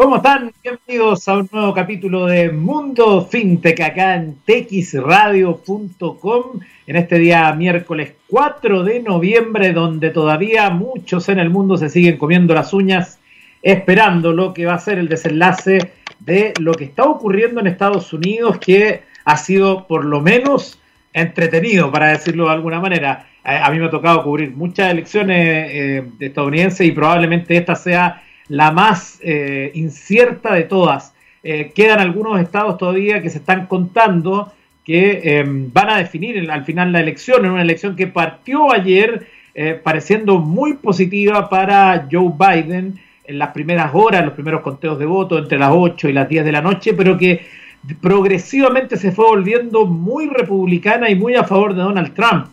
¿Cómo están? Bienvenidos a un nuevo capítulo de Mundo FinTech acá en texradio.com en este día miércoles 4 de noviembre donde todavía muchos en el mundo se siguen comiendo las uñas esperando lo que va a ser el desenlace de lo que está ocurriendo en Estados Unidos que ha sido por lo menos entretenido para decirlo de alguna manera. A, mí me ha tocado cubrir muchas elecciones eh, estadounidenses y probablemente esta sea la más eh, incierta de todas. Eh, quedan algunos estados todavía que se están contando que eh, van a definir al final la elección, en una elección que partió ayer pareciendo muy positiva para Joe Biden en las primeras horas, los primeros conteos de votos entre las 8 y las 10 de la noche, pero que progresivamente se fue volviendo muy republicana y muy a favor de Donald Trump.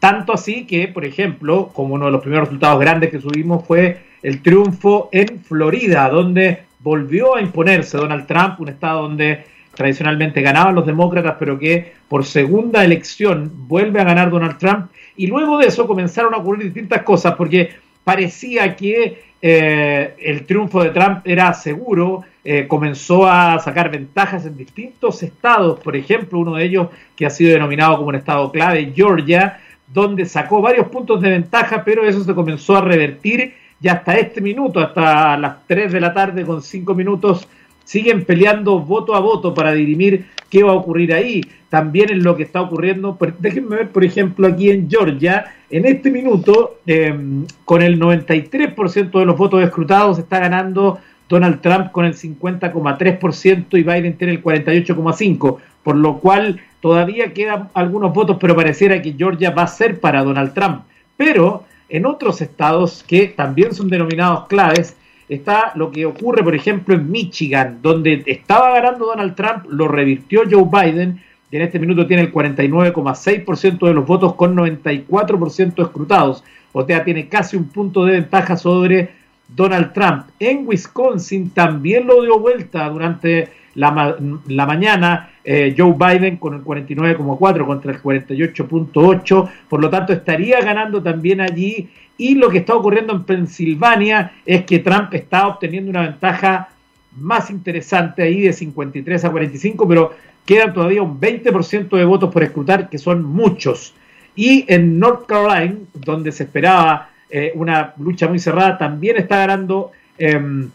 Tanto así que, por ejemplo, como uno de los primeros resultados grandes que subimos fue el triunfo en Florida, donde volvió a imponerse Donald Trump, un estado donde tradicionalmente ganaban los demócratas, pero que por segunda elección vuelve a ganar Donald Trump. Y luego de eso comenzaron a ocurrir distintas cosas, porque parecía que eh, el triunfo de Trump era seguro, eh, comenzó a sacar ventajas en distintos estados, por ejemplo, uno de ellos que ha sido denominado como un estado clave, Georgia, donde sacó varios puntos de ventaja, pero eso se comenzó a revertir y hasta este minuto, hasta las 3 de la tarde con 5 minutos, siguen peleando voto a voto para dirimir qué va a ocurrir ahí. También en lo que está ocurriendo, déjenme ver, por ejemplo, aquí en Georgia, en este minuto, em, con el 93% de los votos escrutados, está ganando Donald Trump con el 50,3% y Biden tiene el 48,5%, por lo cual todavía quedan algunos votos, pero pareciera que Georgia va a ser para Donald Trump. Pero en otros estados que también son denominados claves, está lo que ocurre, por ejemplo, en Michigan, donde estaba ganando Donald Trump, lo revirtió Joe Biden, y en este minuto tiene el 49,6% de los votos con 94% escrutados. O sea, tiene casi un punto de ventaja sobre Donald Trump. En Wisconsin también lo dio vuelta durante la, la mañana eh, Joe Biden con el 49,4 contra el 48,8, por lo tanto estaría ganando también allí. Y lo que está ocurriendo en Pensilvania es que Trump está obteniendo una ventaja más interesante ahí de 53 a 45, pero quedan todavía un 20% de votos por escrutar, que son muchos. Y en North Carolina, donde se esperaba eh, una lucha muy cerrada, también está ganando em,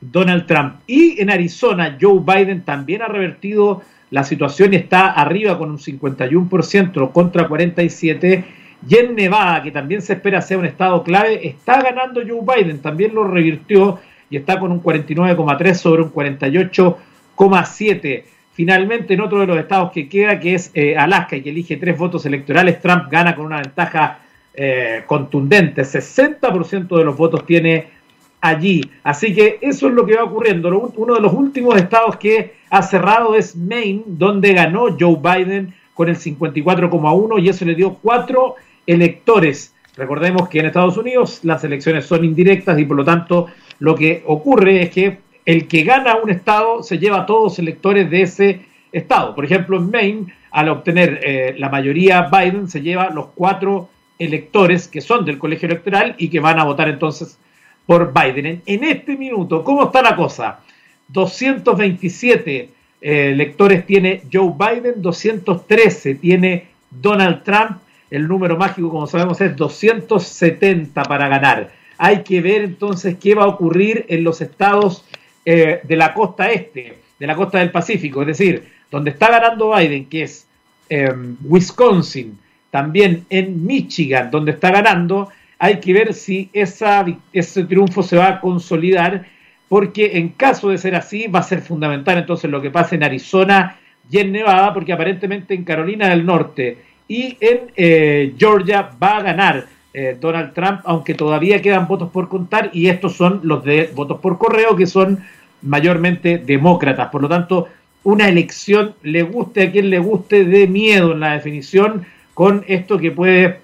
Donald Trump. Y en Arizona, Joe Biden también ha revertido la situación está arriba con un 51% contra 47%. Y en Nevada, que también se espera sea un estado clave, está ganando Joe Biden, también lo revirtió y está con un 49,3 sobre un 48,7. Finalmente, en otro de los estados que queda, que es eh, Alaska, y que elige tres votos electorales, Trump gana con una ventaja eh, contundente. 60% de los votos tiene allí. Así que eso es lo que va ocurriendo. Uno de los últimos estados que ha cerrado es Maine, donde ganó Joe Biden con el 54,1 y eso le dio cuatro electores. Recordemos que en Estados Unidos las elecciones son indirectas y por lo tanto lo que ocurre es que el que gana un estado se lleva a todos los electores de ese estado. Por ejemplo, en Maine, al obtener eh, la mayoría Biden, se lleva los cuatro electores que son del colegio electoral y que van a votar entonces por Biden. En, este minuto, ¿cómo está la cosa? 227 eh, electores tiene Joe Biden, 213 tiene Donald Trump. El número mágico, como sabemos, es 270 para ganar. Hay que ver entonces qué va a ocurrir en los estados eh, de la costa este, de la costa del Pacífico, es decir, donde está ganando Biden, que es em, Wisconsin, también en Michigan, donde está ganando, hay que ver si ese triunfo se va a consolidar, porque en caso de ser así va a ser fundamental entonces lo que pasa en Arizona y en Nevada, porque aparentemente en Carolina del Norte y en eh, Georgia va a ganar eh, Donald Trump, aunque todavía quedan votos por contar, y estos son los de votos por correo, que son mayormente demócratas. Por lo tanto, una elección, le guste a quien le guste, de miedo en la definición, con esto que puede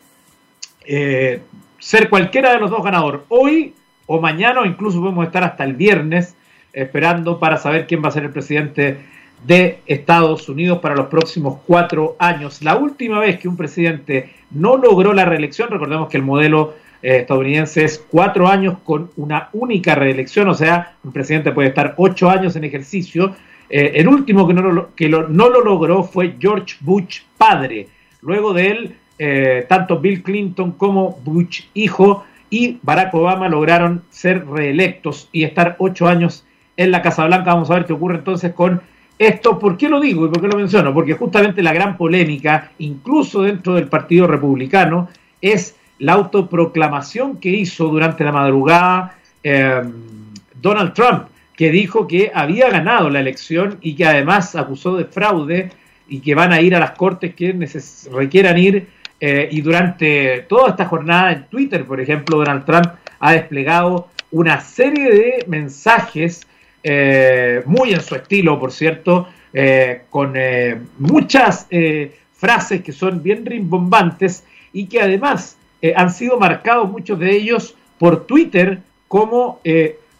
eh, ser cualquiera de los dos ganadores. Hoy o mañana o incluso podemos estar hasta el viernes esperando para saber quién va a ser el presidente de Estados Unidos para los próximos cuatro años. La última vez que un presidente no logró la reelección, recordemos que el modelo eh, estadounidense es cuatro años con una única reelección, o sea, un presidente puede estar ocho años en ejercicio. Eh, el último que, no lo, que no lo logró fue George Bush padre. Luego de él, eh, tanto Bill Clinton como Bush hijo y Barack Obama lograron ser reelectos y estar ocho años en la Casa Blanca. Vamos a ver qué ocurre entonces con esto. ¿Por qué lo digo y por qué lo menciono? Porque justamente la gran polémica, incluso dentro del Partido Republicano, es la autoproclamación que hizo durante la madrugada em, Donald Trump, que dijo que había ganado la elección y que además acusó de fraude y que van a ir a las cortes que requieran ir. Eh, y durante toda esta jornada en Twitter, por ejemplo, Donald Trump ha desplegado una serie de mensajes eh, muy en su estilo, por cierto, eh, con muchas frases que son bien rimbombantes y que además han sido marcados muchos de ellos por Twitter como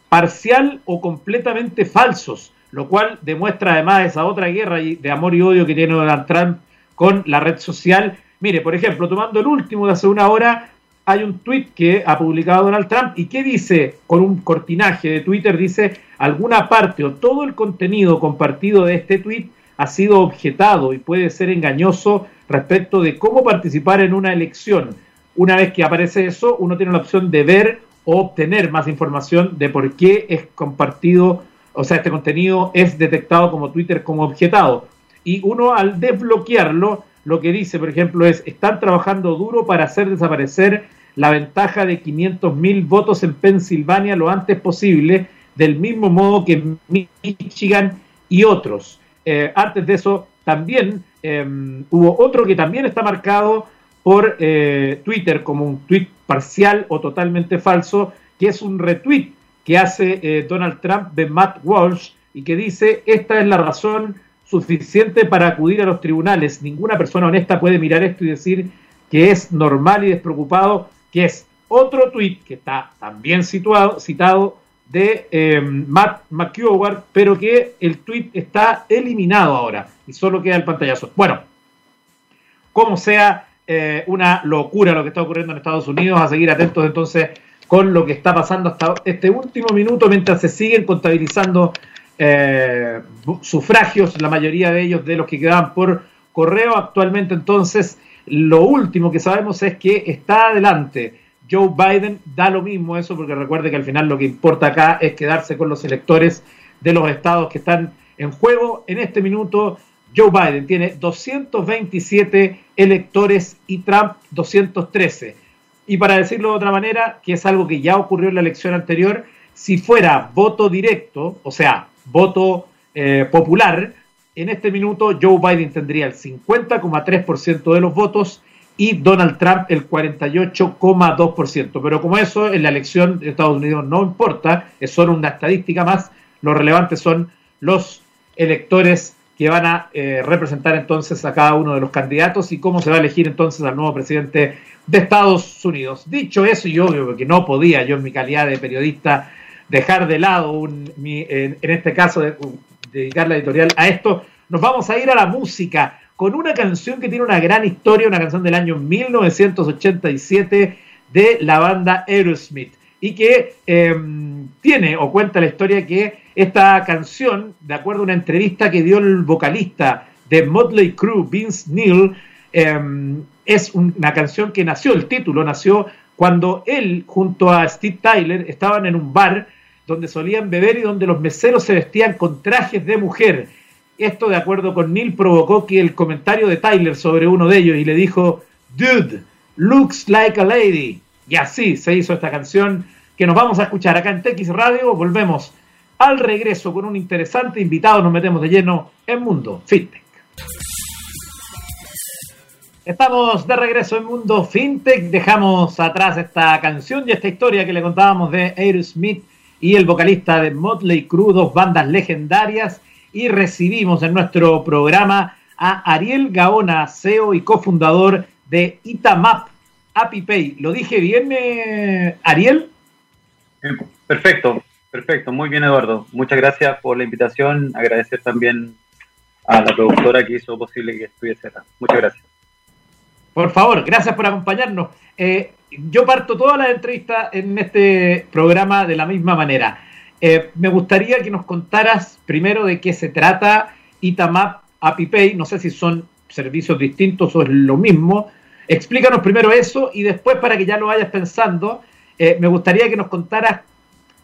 parcial o completamente falsos, lo cual demuestra además esa otra guerra de amor y odio que tiene Donald Trump con la red social. Mire, por ejemplo, tomando el último de hace una hora, hay un tweet que ha publicado Donald Trump y que dice, con un cortinaje de Twitter, dice, alguna parte o todo el contenido compartido de este tweet ha sido objetado y puede ser engañoso respecto de cómo participar en una elección. Una vez que aparece eso, uno tiene la opción de ver o obtener más información de por qué es compartido, o sea, este contenido es detectado como Twitter como objetado. Y uno al desbloquearlo, lo que dice, por ejemplo, es, están trabajando duro para hacer desaparecer la ventaja de 500 mil votos en Pensilvania lo antes posible, del mismo modo que Michigan y otros. Eh, antes de eso, también em, hubo otro que también está marcado por eh, Twitter como un tweet parcial o totalmente falso, que es un retweet que hace eh, Donald Trump de Matt Walsh y que dice, esta es la razón suficiente para acudir a los tribunales. Ninguna persona honesta puede mirar esto y decir que es normal y despreocupado, que es otro tweet que está también situado, citado de eh, Matt McCuward, pero que el tweet está eliminado ahora y solo queda el pantallazo. Bueno, como sea, eh, una locura lo que está ocurriendo en Estados Unidos, a seguir atentos entonces con lo que está pasando hasta este último minuto mientras se siguen contabilizando eh, sufragios, la mayoría de ellos de los que quedaban por correo actualmente entonces. Lo último que sabemos es que está adelante. Joe Biden da lo mismo eso porque recuerde que al final lo que importa acá es quedarse con los electores de los estados que están en juego en este minuto Joe Biden tiene 227 electores y Trump 213. Y para decirlo de otra manera, que es algo que ya ocurrió en la elección anterior, si fuera voto directo, o sea, voto eh, popular, en este minuto Joe Biden tendría el 50,3% de los votos y Donald Trump el 48,2%. Pero como eso en la elección de Estados Unidos no importa, es solo una estadística más, lo relevante son los electores que van a eh, representar entonces a cada uno de los candidatos y cómo se va a elegir entonces al nuevo presidente de Estados Unidos. Dicho eso, y obvio que no podía yo en mi calidad de periodista dejar de lado, un, en, este caso, dedicar la editorial a esto, nos vamos a ir a la música con una canción que tiene una gran historia, una canción del año 1987 de la banda Aerosmith y que em, tiene o cuenta la historia que esta canción, de acuerdo a una entrevista que dio el vocalista de Motley Crue, Vince Neil, em, es una canción que nació, el título nació cuando él junto a Steve Tyler estaban en un bar donde solían beber y donde los meseros se vestían con trajes de mujer. Esto, de acuerdo con Neil, provocó que el comentario de Tyler sobre uno de ellos y le dijo, Dude, looks like a lady. Y así se hizo esta canción que nos vamos a escuchar acá en TX Radio. Volvemos al regreso con un interesante invitado nos metemos de lleno en Mundo FinTech. Estamos de regreso en Mundo FinTech. Dejamos atrás esta canción y esta historia que le contábamos de Aerosmith y el vocalista de Motley Crue, dos bandas legendarias. Y recibimos en nuestro programa a Ariel Gaona, CEO y cofundador de Itamap ApiPay. ¿Lo dije bien, eh, Ariel? Perfecto. Perfecto, muy bien Eduardo. Muchas gracias por la invitación. Agradecer también a la productora que hizo posible que estuviese acá. Muchas gracias. Por favor, gracias por acompañarnos. Eh, yo parto todas las entrevistas en este programa de la misma manera. Eh, me gustaría que nos contaras primero de qué se trata Itamap ApiPay. No sé si son servicios distintos o es lo mismo. Explícanos primero eso y después, para que ya lo vayas pensando, eh, me gustaría que nos contaras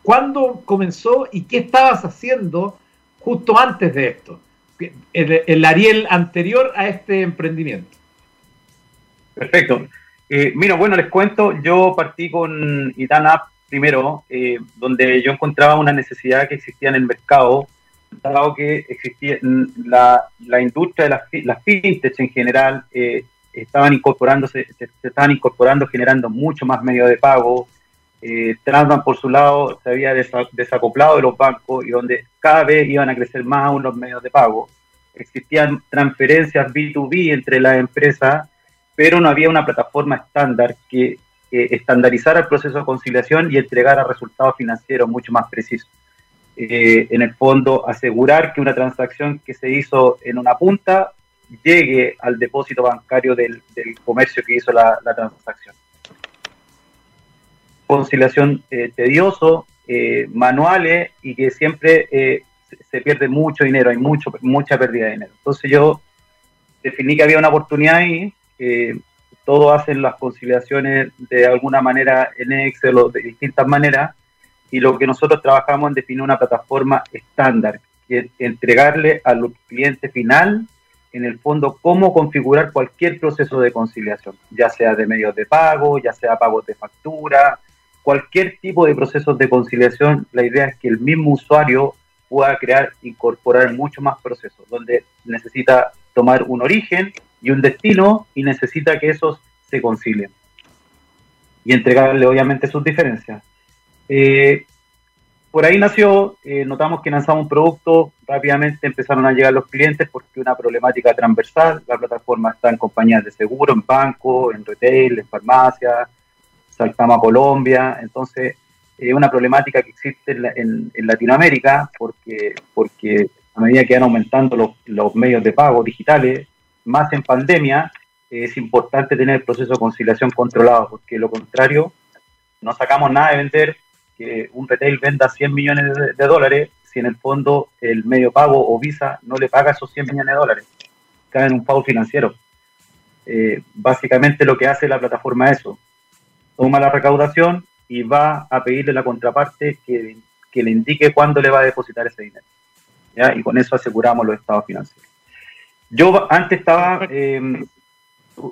cuándo comenzó y qué estabas haciendo justo antes de esto, el, Ariel anterior a este emprendimiento. Perfecto. Eh, mira, bueno, les cuento, yo partí con Itanap primero, eh, donde yo encontraba una necesidad que existía en el mercado, dado que existía la, la industria de las, las fintech en general, eh, estaban incorporándose, se, estaban incorporando, generando mucho más medios de pago. Eh, por su lado, se había desacoplado de los bancos y donde cada vez iban a crecer más aún los medios de pago. Existían transferencias B2B entre las empresas, pero no había una plataforma estándar que estandarizara el proceso de conciliación y entregara resultados financieros mucho más precisos. Eh, en el fondo, asegurar que una transacción que se hizo en una punta llegue al depósito bancario del, comercio que hizo la, transacción. Conciliación eh, tedioso, eh, manuales y que siempre eh, se pierde mucho dinero, hay mucho, mucha pérdida de dinero. Entonces yo definí que había una oportunidad ahí, todos hacen las conciliaciones de alguna manera en Excel o de distintas maneras, y lo que nosotros trabajamos en definir una plataforma estándar, que entregarle al cliente final en el fondo cómo configurar cualquier proceso de conciliación, ya sea de medios de pago, ya sea pagos de factura, cualquier tipo de procesos de conciliación, la idea es que el mismo usuario pueda crear, incorporar mucho más procesos, donde necesita tomar un origen y un destino y necesita que esos se concilien y entregarle obviamente sus diferencias. Eh, por ahí nació, eh, notamos que lanzamos un producto, rápidamente empezaron a llegar los clientes porque una problemática transversal, la plataforma está en compañías de seguro, en banco, en retail, en farmacia, saltamos a Colombia, entonces es una problemática que existe en, Latinoamérica porque, porque a medida que van aumentando los, los medios de pago digitales, más en pandemia, es importante tener el proceso de conciliación controlado, porque lo contrario, no sacamos nada de vender que un retail venda 100 millones de, dólares si en el fondo el medio pago o Visa no le paga esos 100 millones de dólares. Cae en un pago financiero. Eh, básicamente lo que hace la plataforma es eso. Toma la recaudación y va a pedirle a la contraparte que, le indique cuándo le va a depositar ese dinero. Y con eso aseguramos los estados financieros. Yo antes estaba, eh,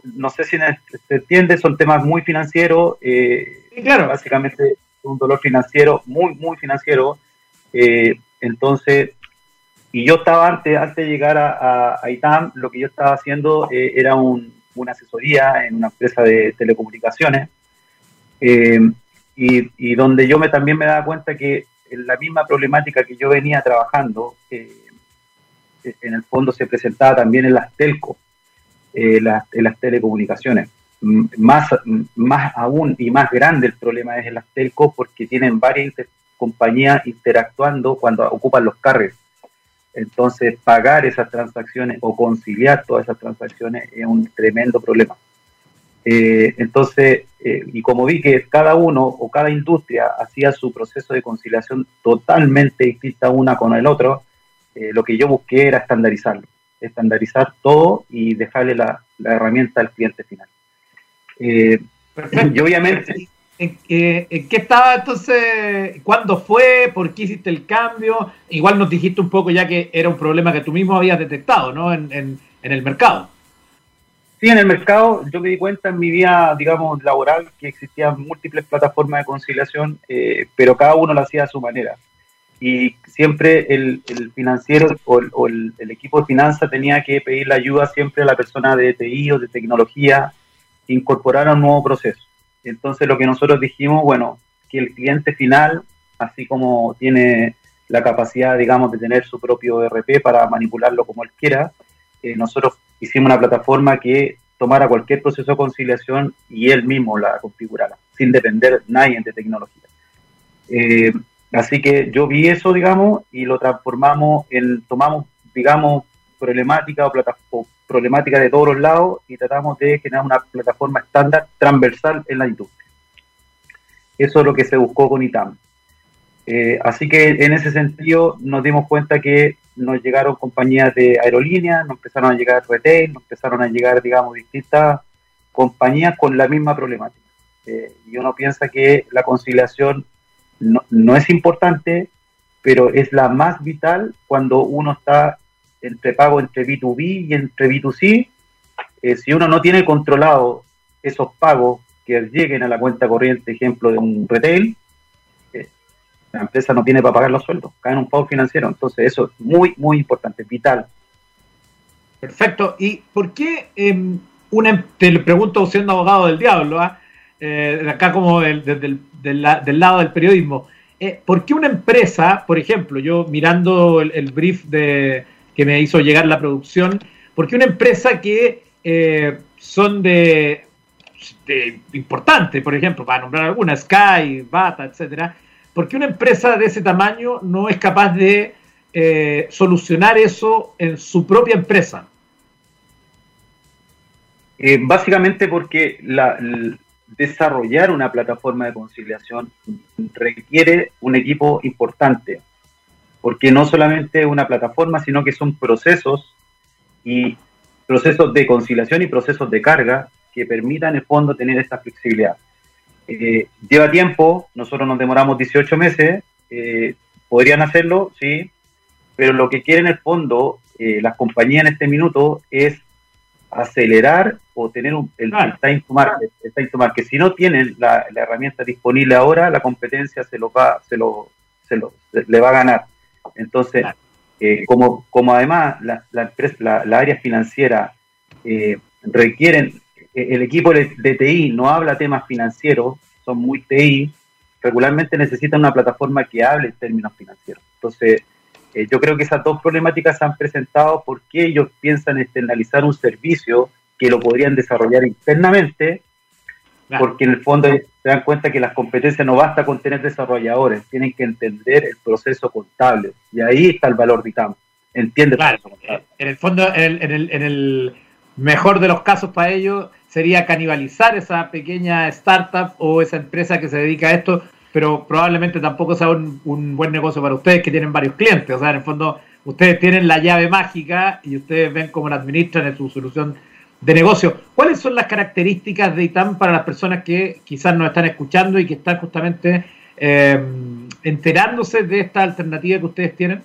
no sé si se entiende, son temas muy financieros. Eh, claro. Básicamente un dolor financiero, muy, muy financiero. Eh, entonces, y yo estaba antes, antes de llegar a, ITAM, lo que yo estaba haciendo eh, era una asesoría en una empresa de telecomunicaciones, eh, y, donde yo me, también me daba cuenta que la misma problemática que yo venía trabajando, en el fondo se presentaba también en las telcos, en las telecomunicaciones más, más aún y más grande el problema es en las telcos porque tienen varias compañías interactuando cuando ocupan los carros. Entonces, pagar esas transacciones o conciliar todas esas transacciones es un tremendo problema. Eh, entonces, eh, y como vi que cada uno o cada industria hacía su proceso de conciliación totalmente distinta una con el otro, eh, lo que yo busqué era estandarizarlo, estandarizar todo y dejarle la herramienta al cliente final. Eh, y obviamente... ¿En, qué estaba entonces? ¿Cuándo fue? ¿Por qué hiciste el cambio? Igual nos dijiste un poco ya que era un problema que tú mismo habías detectado, ¿no? En, el mercado. Sí, en el mercado yo me di cuenta en mi vida, digamos, laboral que existían múltiples plataformas de conciliación, eh, pero cada uno lo hacía a su manera. Y siempre el, financiero o, el, el, equipo de finanzas tenía que pedir la ayuda siempre a la persona de TI o de tecnología incorporar un nuevo proceso. Entonces lo que nosotros dijimos, bueno, que el cliente final, así como tiene la capacidad, digamos, de tener su propio ERP para manipularlo como él quiera, eh, nosotros hicimos una plataforma que tomara cualquier proceso de conciliación y él mismo la configurara, sin depender nadie de tecnología. Eh, así que yo vi eso, digamos, y lo transformamos en, tomamos, digamos, problemática o, plataforma problemática de todos los lados y tratamos de generar una plataforma estándar transversal en la industria. Eso es lo que se buscó con ITAM. Eh, así que en ese sentido nos dimos cuenta que nos llegaron compañías de aerolíneas, nos empezaron a llegar retail, nos empezaron a llegar, digamos, distintas compañías con la misma problemática. Eh, y uno piensa que la conciliación no, no, es importante, pero es la más vital cuando uno está entre pago entre B2B y entre B2C. Eh, si uno no tiene controlado esos pagos que lleguen a la cuenta corriente, ejemplo de un retail, eh, la empresa no tiene para pagar los sueldos, cae en un pago financiero. Entonces, eso es muy, muy importante, vital. Perfecto. ¿Y por qué em, una, te le pregunto siendo abogado del diablo, ¿ah? eh, acá como del, del, lado del periodismo, eh, ¿por qué una empresa, por ejemplo, yo mirando el, brief de, que me hizo llegar la producción, ¿por qué una empresa que eh, son de, importante, por ejemplo, para nombrar alguna, Sky, Bata, etcétera, ¿por qué una empresa de ese tamaño no es capaz de eh, solucionar eso en su propia empresa? Básicamente porque la, desarrollar una plataforma de conciliación requiere un equipo importante, porque no solamente una plataforma, sino que son procesos y procesos de conciliación y procesos de carga que permitan en el fondo tener esta flexibilidad. Eh, lleva tiempo, nosotros nos demoramos 18 meses, eh, podrían hacerlo, sí, pero lo que quieren en el fondo eh, las compañías en este minuto es acelerar o tener un, el, claro. el, time to market, el time to market. Si no tienen la, la, herramienta disponible ahora, la competencia se lo va, se lo, se lo se le va a ganar. Entonces, claro. eh, como, como además la, la, empresa, la, la área financiera eh, requieren, eh, el equipo de, de, TI no habla temas financieros, son muy TI, regularmente necesitan una plataforma que hable en términos financieros. Entonces, eh, yo creo que esas dos problemáticas se han presentado porque ellos piensan externalizar un servicio que lo podrían desarrollar internamente, claro. porque en el fondo se dan cuenta que las competencias no basta con tener desarrolladores, tienen que entender el proceso contable. Y ahí está el valor de. Entiende claro. En el fondo, en el, en, el, en el mejor de los casos para ellos sería canibalizar esa pequeña startup o esa empresa que se dedica a esto pero probablemente tampoco sea un, buen negocio para ustedes que tienen varios clientes. O sea, en el fondo, ustedes tienen la llave mágica y ustedes ven cómo la administran en su solución de negocio. ¿Cuáles son las características de ITAM para las personas que quizás nos están escuchando y que están justamente eh, enterándose de esta alternativa que ustedes tienen?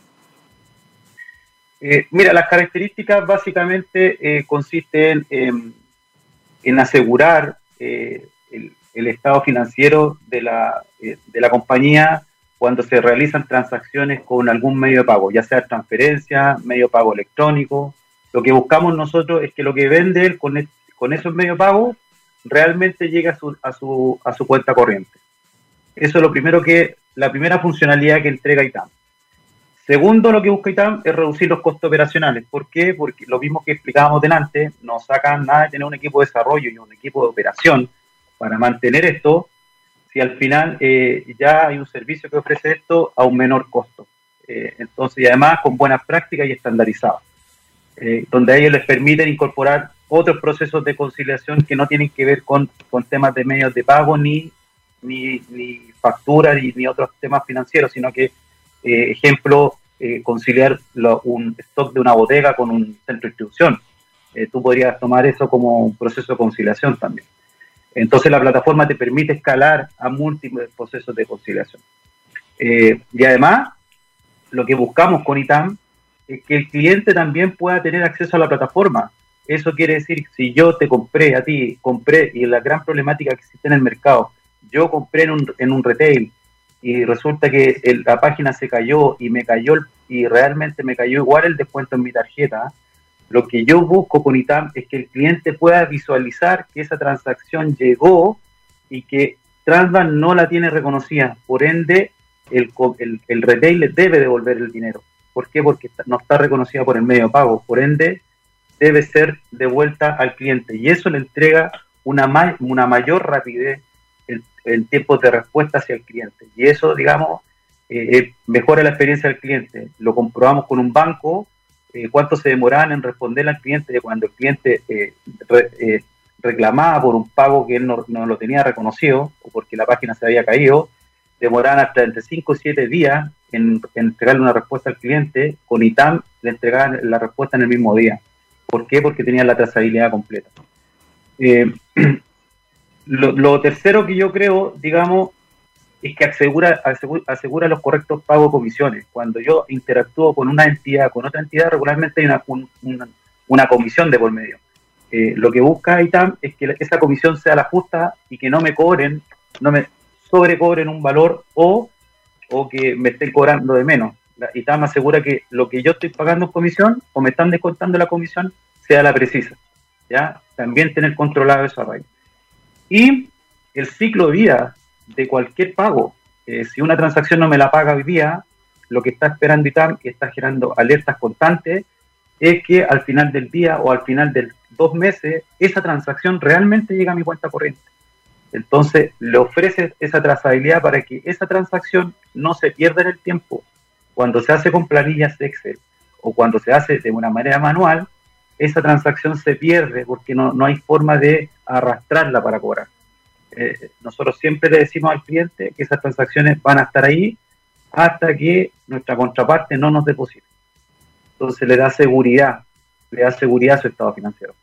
Eh, mira, las características básicamente eh, consisten en, en asegurar eh, el, el estado financiero de la, eh, de la compañía cuando se realizan transacciones con algún medio de pago, ya sea transferencia, medio de pago electrónico. Lo que buscamos nosotros es que lo que vende él con, esos medios de pago realmente llegue a su, a, su, a su cuenta corriente. Eso es lo primero que, la primera funcionalidad que entrega ITAM. Segundo, lo que busca ITAM es reducir los costos operacionales. ¿Por qué? Porque lo mismo que explicábamos delante, no sacan nada de tener un equipo de desarrollo y un equipo de operación para mantener esto, si al final eh, ya hay un servicio que ofrece esto a un menor costo. Eh, entonces, y además con buenas prácticas y estandarizadas, eh, donde a ellos les permiten incorporar otros procesos de conciliación que no tienen que ver con, con temas de medios de pago ni, ni, ni facturas ni, otros temas financieros, sino que, eh, ejemplo, conciliar un stock de una bodega con un centro de distribución. tú podrías tomar eso como un proceso de conciliación también. Entonces la plataforma te permite escalar a múltiples procesos de conciliación. Eh, y además, lo que buscamos con ITAM es que el cliente también pueda tener acceso a la plataforma. Eso quiere decir, si yo te compré a ti, compré, y la gran problemática que existe en el mercado, yo compré en un, en un retail y resulta que el, la página se cayó y me cayó, y realmente me cayó igual el descuento en mi tarjeta, lo que yo busco con ITAM es que el cliente pueda visualizar que esa transacción llegó y que Transbank no la tiene reconocida. Por ende, el, el, el retail le debe devolver el dinero. ¿Por qué? Porque no está reconocida por el medio de pago. Por ende, debe ser devuelta al cliente. Y eso le entrega una, ma una mayor rapidez en, en tiempos de respuesta hacia el cliente. Y eso, digamos, eh, mejora la experiencia del cliente. Lo comprobamos con un banco eh, cuánto se demoraban en responder al cliente cuando el cliente eh, eh, reclamaba por un pago que él no, lo tenía reconocido o porque la página se había caído, demoraban hasta entre 5 y 7 días en, entregarle una respuesta al cliente. Con ITAM le entregaban la respuesta en el mismo día. ¿Por qué? Porque tenían la trazabilidad completa. Lo, tercero que yo creo, digamos, es que asegura, asegura, los correctos pagos de comisiones. Cuando yo interactúo con una entidad, con otra entidad, regularmente hay una, una, comisión de por medio. Eh, lo que busca ITAM es que esa comisión sea la justa y que no me cobren, no me sobrecobren un valor o, o que me estén cobrando de menos. La ITAM asegura que lo que yo estoy pagando en comisión o me están descontando la comisión sea la precisa. ¿ya? También tener controlado eso a Y el ciclo de vida de cualquier pago, eh, si una transacción no me la paga hoy día, lo que está esperando ITAM y está generando alertas constantes es que al final del día o al final de dos meses esa transacción realmente llega a mi cuenta corriente. Entonces le ofrece esa trazabilidad para que esa transacción no se pierda en el tiempo. Cuando se hace con planillas Excel o cuando se hace de una manera manual, esa transacción se pierde porque no, no hay forma de arrastrarla para cobrar. Eh, nosotros siempre le decimos al cliente que esas transacciones van a estar ahí hasta que nuestra contraparte no nos deposite. Entonces le da seguridad, le da seguridad a su estado financiero.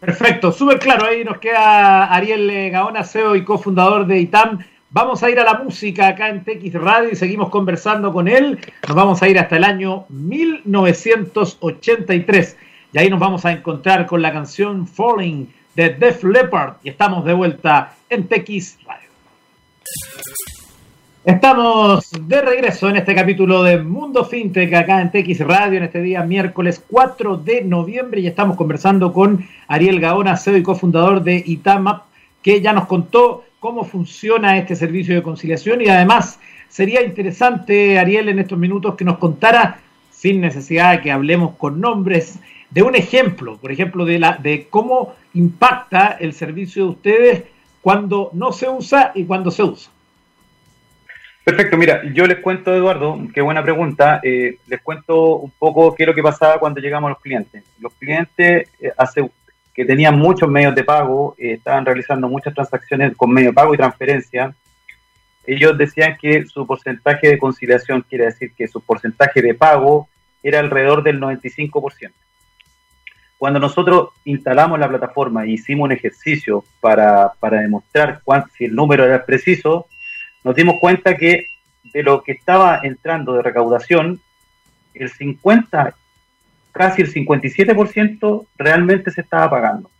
Perfecto, súper claro. Ahí nos queda Ariel Gaona, CEO y cofundador de ITAM. Vamos a ir a la música acá en TX Radio y seguimos conversando con él. Nos vamos a ir hasta el año 1983 y ahí nos vamos a encontrar con la canción Falling de Def Leppard y estamos de vuelta en TX Radio. Estamos de regreso en este capítulo de Mundo FinTech acá en TX Radio en este día miércoles 4 de noviembre y estamos conversando con Ariel Gaona, CEO y cofundador de Itamap, que ya nos contó cómo funciona este servicio de conciliación y además sería interesante, Ariel, en estos minutos que nos contara, sin necesidad de que hablemos con nombres, de un ejemplo, por ejemplo, de, la, de cómo impacta el servicio de ustedes cuando no se usa y cuando se usa. Perfecto, mira, yo les cuento, Eduardo, qué buena pregunta. Eh, les cuento un poco qué es lo que pasaba cuando llegamos a los clientes. Los clientes eh, que tenían muchos medios de pago, eh, estaban realizando muchas transacciones con medio de pago y transferencia. Ellos decían que su porcentaje de conciliación, quiere decir que su porcentaje de pago era alrededor del 95%. Cuando nosotros instalamos la plataforma e hicimos un ejercicio para, para demostrar si el número era preciso, nos dimos cuenta que de lo que estaba entrando de recaudación, el 50, casi el 57% realmente se estaba pagando.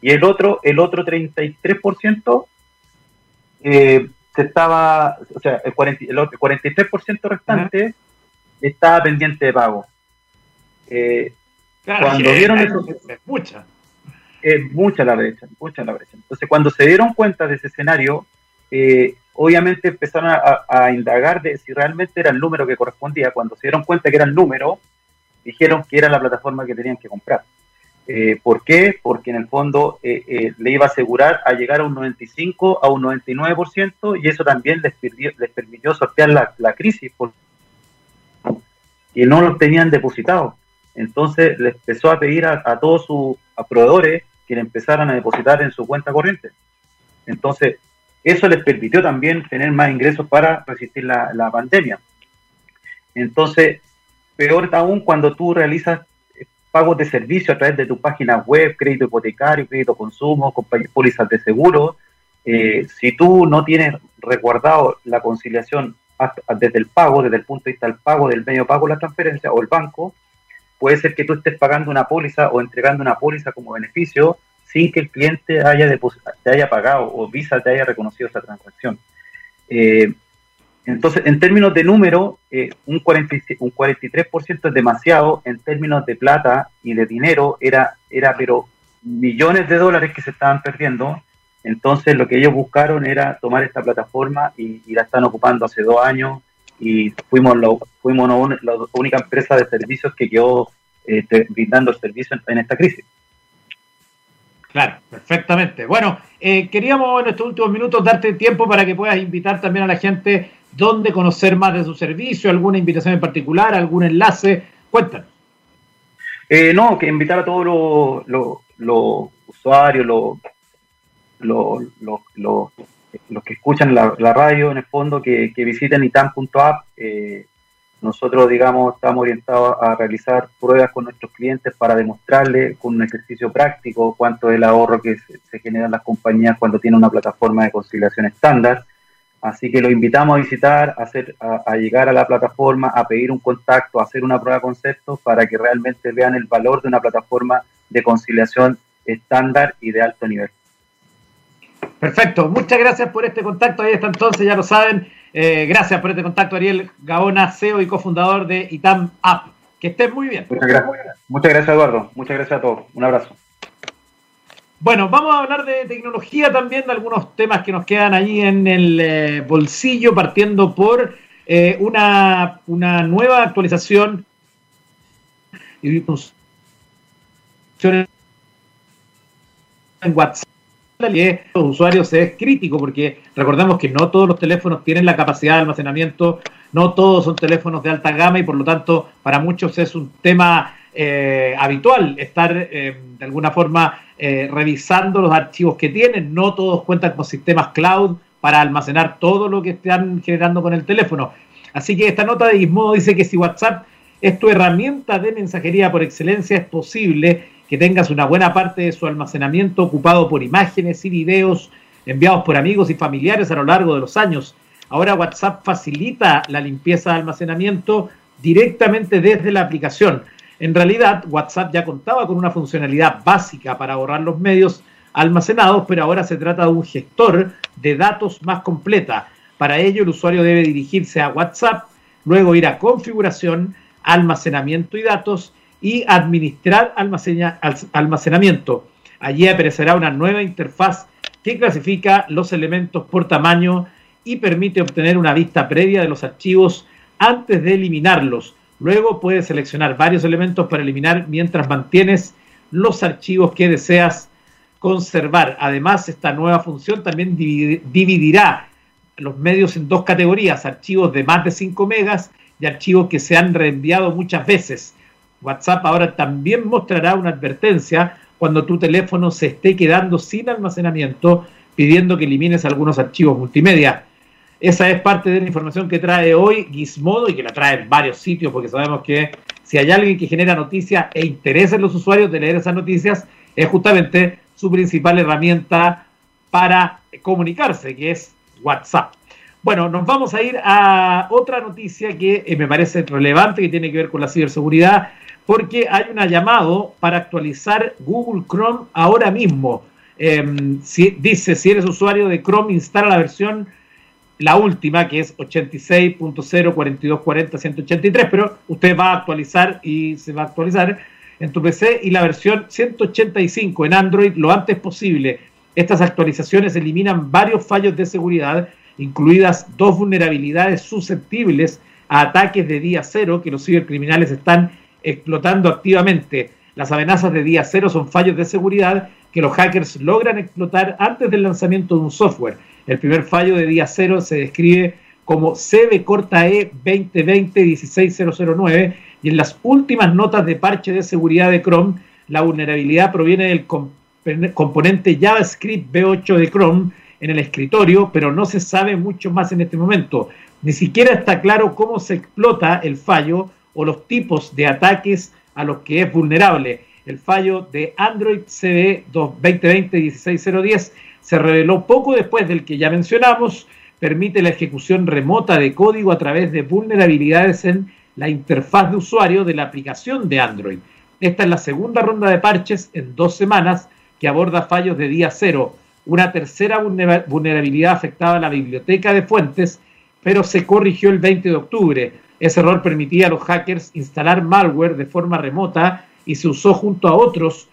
Y el otro, el otro 33% eh, se estaba, o sea, el, 40, el 43% restante estaba pendiente de pago. Eh, cuando vieron eso, es mucha. Es mucha la brecha, mucha la brecha. Entonces, cuando se dieron cuenta de ese escenario, eh, obviamente empezaron a, indagar de si realmente era el número que correspondía. Cuando se dieron cuenta que era el número, dijeron que era la plataforma que tenían que comprar. Eh, ¿Por qué? Porque en el fondo eh, le iba a asegurar a llegar a un 95, a un 99%, y eso también les, les permitió sortear la, la crisis, porque no los tenían depositados. Entonces les empezó a pedir a, todos sus proveedores que le empezaran a depositar en su cuenta corriente. Entonces, eso les permitió también tener más ingresos para resistir la, pandemia. Entonces, peor aún cuando tú realizas eh, pagos de servicio a través de tu página web, crédito hipotecario, crédito consumo, pólizas de seguro, eh, si tú no tienes resguardado la conciliación desde el pago, desde el punto de vista del pago, del medio pago, la transferencia o el banco, puede ser que tú estés pagando una póliza o entregando una póliza como beneficio sin que el cliente haya te haya pagado o Visa te haya reconocido esa transacción. Eh, entonces, en términos de número, eh, un, 43% es demasiado, en términos de plata y de dinero, era, era pero millones de dólares que se estaban perdiendo. Entonces, lo que ellos buscaron era tomar esta plataforma y, la están ocupando hace dos años y fuimos, lo, fuimos la única empresa de servicios que quedó eh, brindando servicio en esta crisis. Claro, perfectamente. Bueno, eh, queríamos en estos últimos minutos darte tiempo para que puedas invitar también a la gente dónde conocer más de su servicio, alguna invitación en particular, algún enlace. Cuéntanos. Eh, no, que invitar a todos los, usuarios, los, los, que escuchan la, radio en el fondo, que, visiten itam.app. Eh, nosotros, digamos, estamos orientados a realizar pruebas con nuestros clientes para demostrarles con un ejercicio práctico cuánto es el ahorro que se, se genera en las compañías cuando tienen una plataforma de conciliación estándar. Así que los invitamos a visitar, a, hacer, a, llegar a la plataforma, a pedir un contacto, a hacer una prueba de concepto para que realmente vean el valor de una plataforma de conciliación estándar y de alto nivel. Perfecto, muchas gracias por este contacto. Ahí está entonces, ya lo saben. Eh, gracias por este contacto, Ariel Gaona, CEO y cofundador de ITAM App. Que estén muy bien. Muchas gracias. Muchas gracias, Eduardo. Muchas gracias a todos. Un abrazo. Bueno, vamos a hablar de tecnología también, de algunos temas que nos quedan allí en el eh, bolsillo, partiendo por eh, una, una nueva actualización en WhatsApp de los usuarios es crítico porque recordemos que no todos los teléfonos tienen la capacidad de almacenamiento, no todos son teléfonos de alta gama y por lo tanto para muchos es un tema eh, habitual estar eh, de alguna forma eh, revisando los archivos que tienen. No todos cuentan con sistemas cloud para almacenar todo lo que están generando con el teléfono. Así que esta nota de Gizmodo dice que si WhatsApp es tu herramienta de mensajería por excelencia, es posible que tengas una buena parte de su almacenamiento ocupado por imágenes y videos enviados por amigos y familiares a lo largo de los años. Ahora WhatsApp facilita la limpieza de almacenamiento directamente desde la aplicación. En realidad, WhatsApp ya contaba con una funcionalidad básica para borrar los medios almacenados, pero ahora se trata de un gestor de datos más completa. Para ello, el usuario debe dirigirse a WhatsApp, luego ir a configuración, almacenamiento y datos y administrar almacenamiento. Allí aparecerá una nueva interfaz que clasifica los elementos por tamaño y permite obtener una vista previa de los archivos antes de eliminarlos. Luego puedes seleccionar varios elementos para eliminar mientras mantienes los archivos que deseas conservar. Además, esta nueva función también dividirá los medios en dos categorías, archivos de más de 5 megas y archivos que se han reenviado muchas veces. WhatsApp ahora también mostrará una advertencia cuando tu teléfono se esté quedando sin almacenamiento, pidiendo que elimines algunos archivos multimedia. Esa es parte de la información que trae hoy Gizmodo y que la trae en varios sitios, porque sabemos que si hay alguien que genera noticias e interesa en los usuarios de leer esas noticias, es justamente su principal herramienta para comunicarse, que es WhatsApp. Bueno, nos vamos a ir a otra noticia que eh, me parece relevante, que tiene que ver con la ciberseguridad porque hay un llamado para actualizar Google Chrome ahora mismo. Em, dice, si eres usuario de Chrome, instala la versión, la última, que es 86.0.4240.183, pero usted va a actualizar y se va a actualizar en tu PC y la versión 185 en Android lo antes posible. Estas actualizaciones eliminan varios fallos de seguridad, incluidas dos vulnerabilidades susceptibles a ataques de día cero que los cibercriminales están explotando activamente. Las amenazas de día cero son fallos de seguridad que los hackers logran explotar antes del lanzamiento de un software. El primer fallo de día cero se describe como CB corta E 2020-16009 y en las últimas notas de parche de seguridad de Chrome, la vulnerabilidad proviene del componente JavaScript B8 de Chrome en el escritorio, pero no se sabe mucho más en este momento. Ni siquiera está claro cómo se explota el fallo o los tipos de ataques a los que es vulnerable. El fallo de Android CB 2020-16010 se reveló poco después del que ya mencionamos, permite la ejecución remota de código a través de vulnerabilidades en la interfaz de usuario de la aplicación de Android. Esta es la segunda ronda de parches en dos semanas que aborda fallos de día cero. Una tercera vulnerabilidad afectaba a la biblioteca de fuentes, pero se corrigió el 20 de octubre. Ese error permitía a los hackers instalar malware de forma remota y se usó junto a otros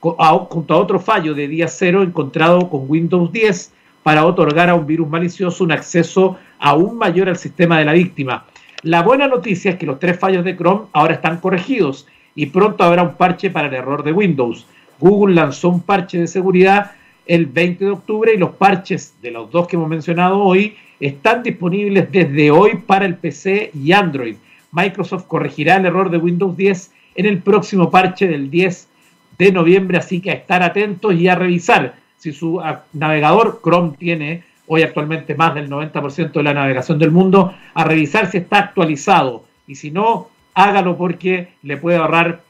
junto a otro fallo de día cero encontrado con Windows 10 para otorgar a un virus malicioso un acceso aún mayor al sistema de la víctima. La buena noticia es que los tres fallos de Chrome ahora están corregidos y pronto habrá un parche para el error de Windows. Google lanzó un parche de seguridad el 20 de octubre y los parches de los dos que hemos mencionado hoy están disponibles desde hoy para el PC y Android. Microsoft corregirá el error de Windows 10 en el próximo parche del 10 de noviembre, así que a estar atentos y a revisar si su navegador Chrome tiene hoy actualmente más del 90% de la navegación del mundo, a revisar si está actualizado y si no, hágalo porque le puede ahorrar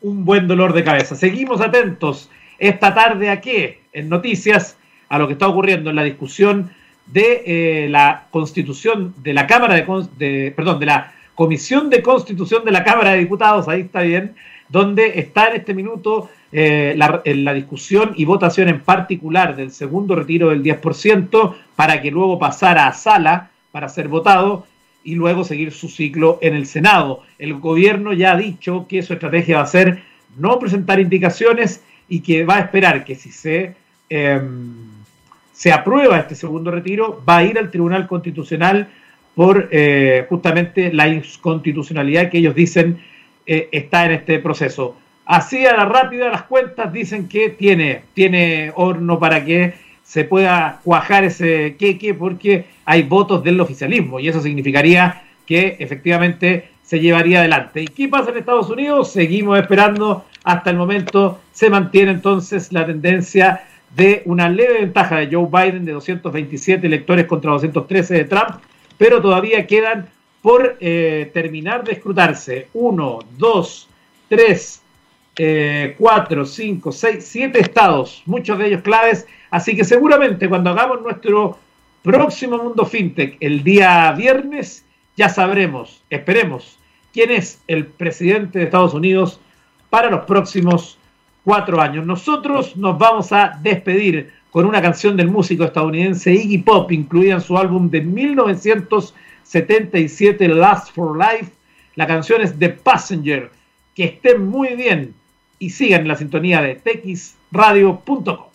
un buen dolor de cabeza. Seguimos atentos esta tarde a qué? En noticias, a lo que está ocurriendo en la discusión de eh, la constitución de la Cámara de, perdón, de la Comisión de Constitución de la Cámara de Diputados, ahí está bien, donde está en este minuto eh, la, la, discusión y votación en particular del segundo retiro del 10% para que luego pasara a sala para ser votado y luego seguir su ciclo en el Senado. El gobierno ya ha dicho que su estrategia va a ser no presentar indicaciones y que va a esperar que si se, em, se aprueba este segundo retiro, va a ir al Tribunal Constitucional por eh, justamente la inconstitucionalidad que ellos dicen eh, está en este proceso. Así a la rápida las cuentas dicen que tiene, tiene horno para que se pueda cuajar ese queque porque hay votos del oficialismo y eso significaría que efectivamente se llevaría adelante. ¿Y qué pasa en Estados Unidos? Seguimos esperando hasta el momento. Se mantiene entonces la tendencia de una leve ventaja de Joe Biden de 227 electores contra 213 de Trump, pero todavía quedan por eh, terminar de escrutarse uno, dos, tres, eh, cuatro, cinco, seis, siete estados, muchos de ellos claves. Así que seguramente cuando hagamos nuestro próximo Mundo FinTech el día viernes, ya sabremos, esperemos, quién es el presidente de Estados Unidos para los próximos cuatro años. Nosotros nos vamos a despedir con una canción del músico estadounidense Iggy Pop, incluida en su álbum de 1977, Last for Life. La canción es The Passenger. Que estén muy bien y sigan la sintonía de texradio.com.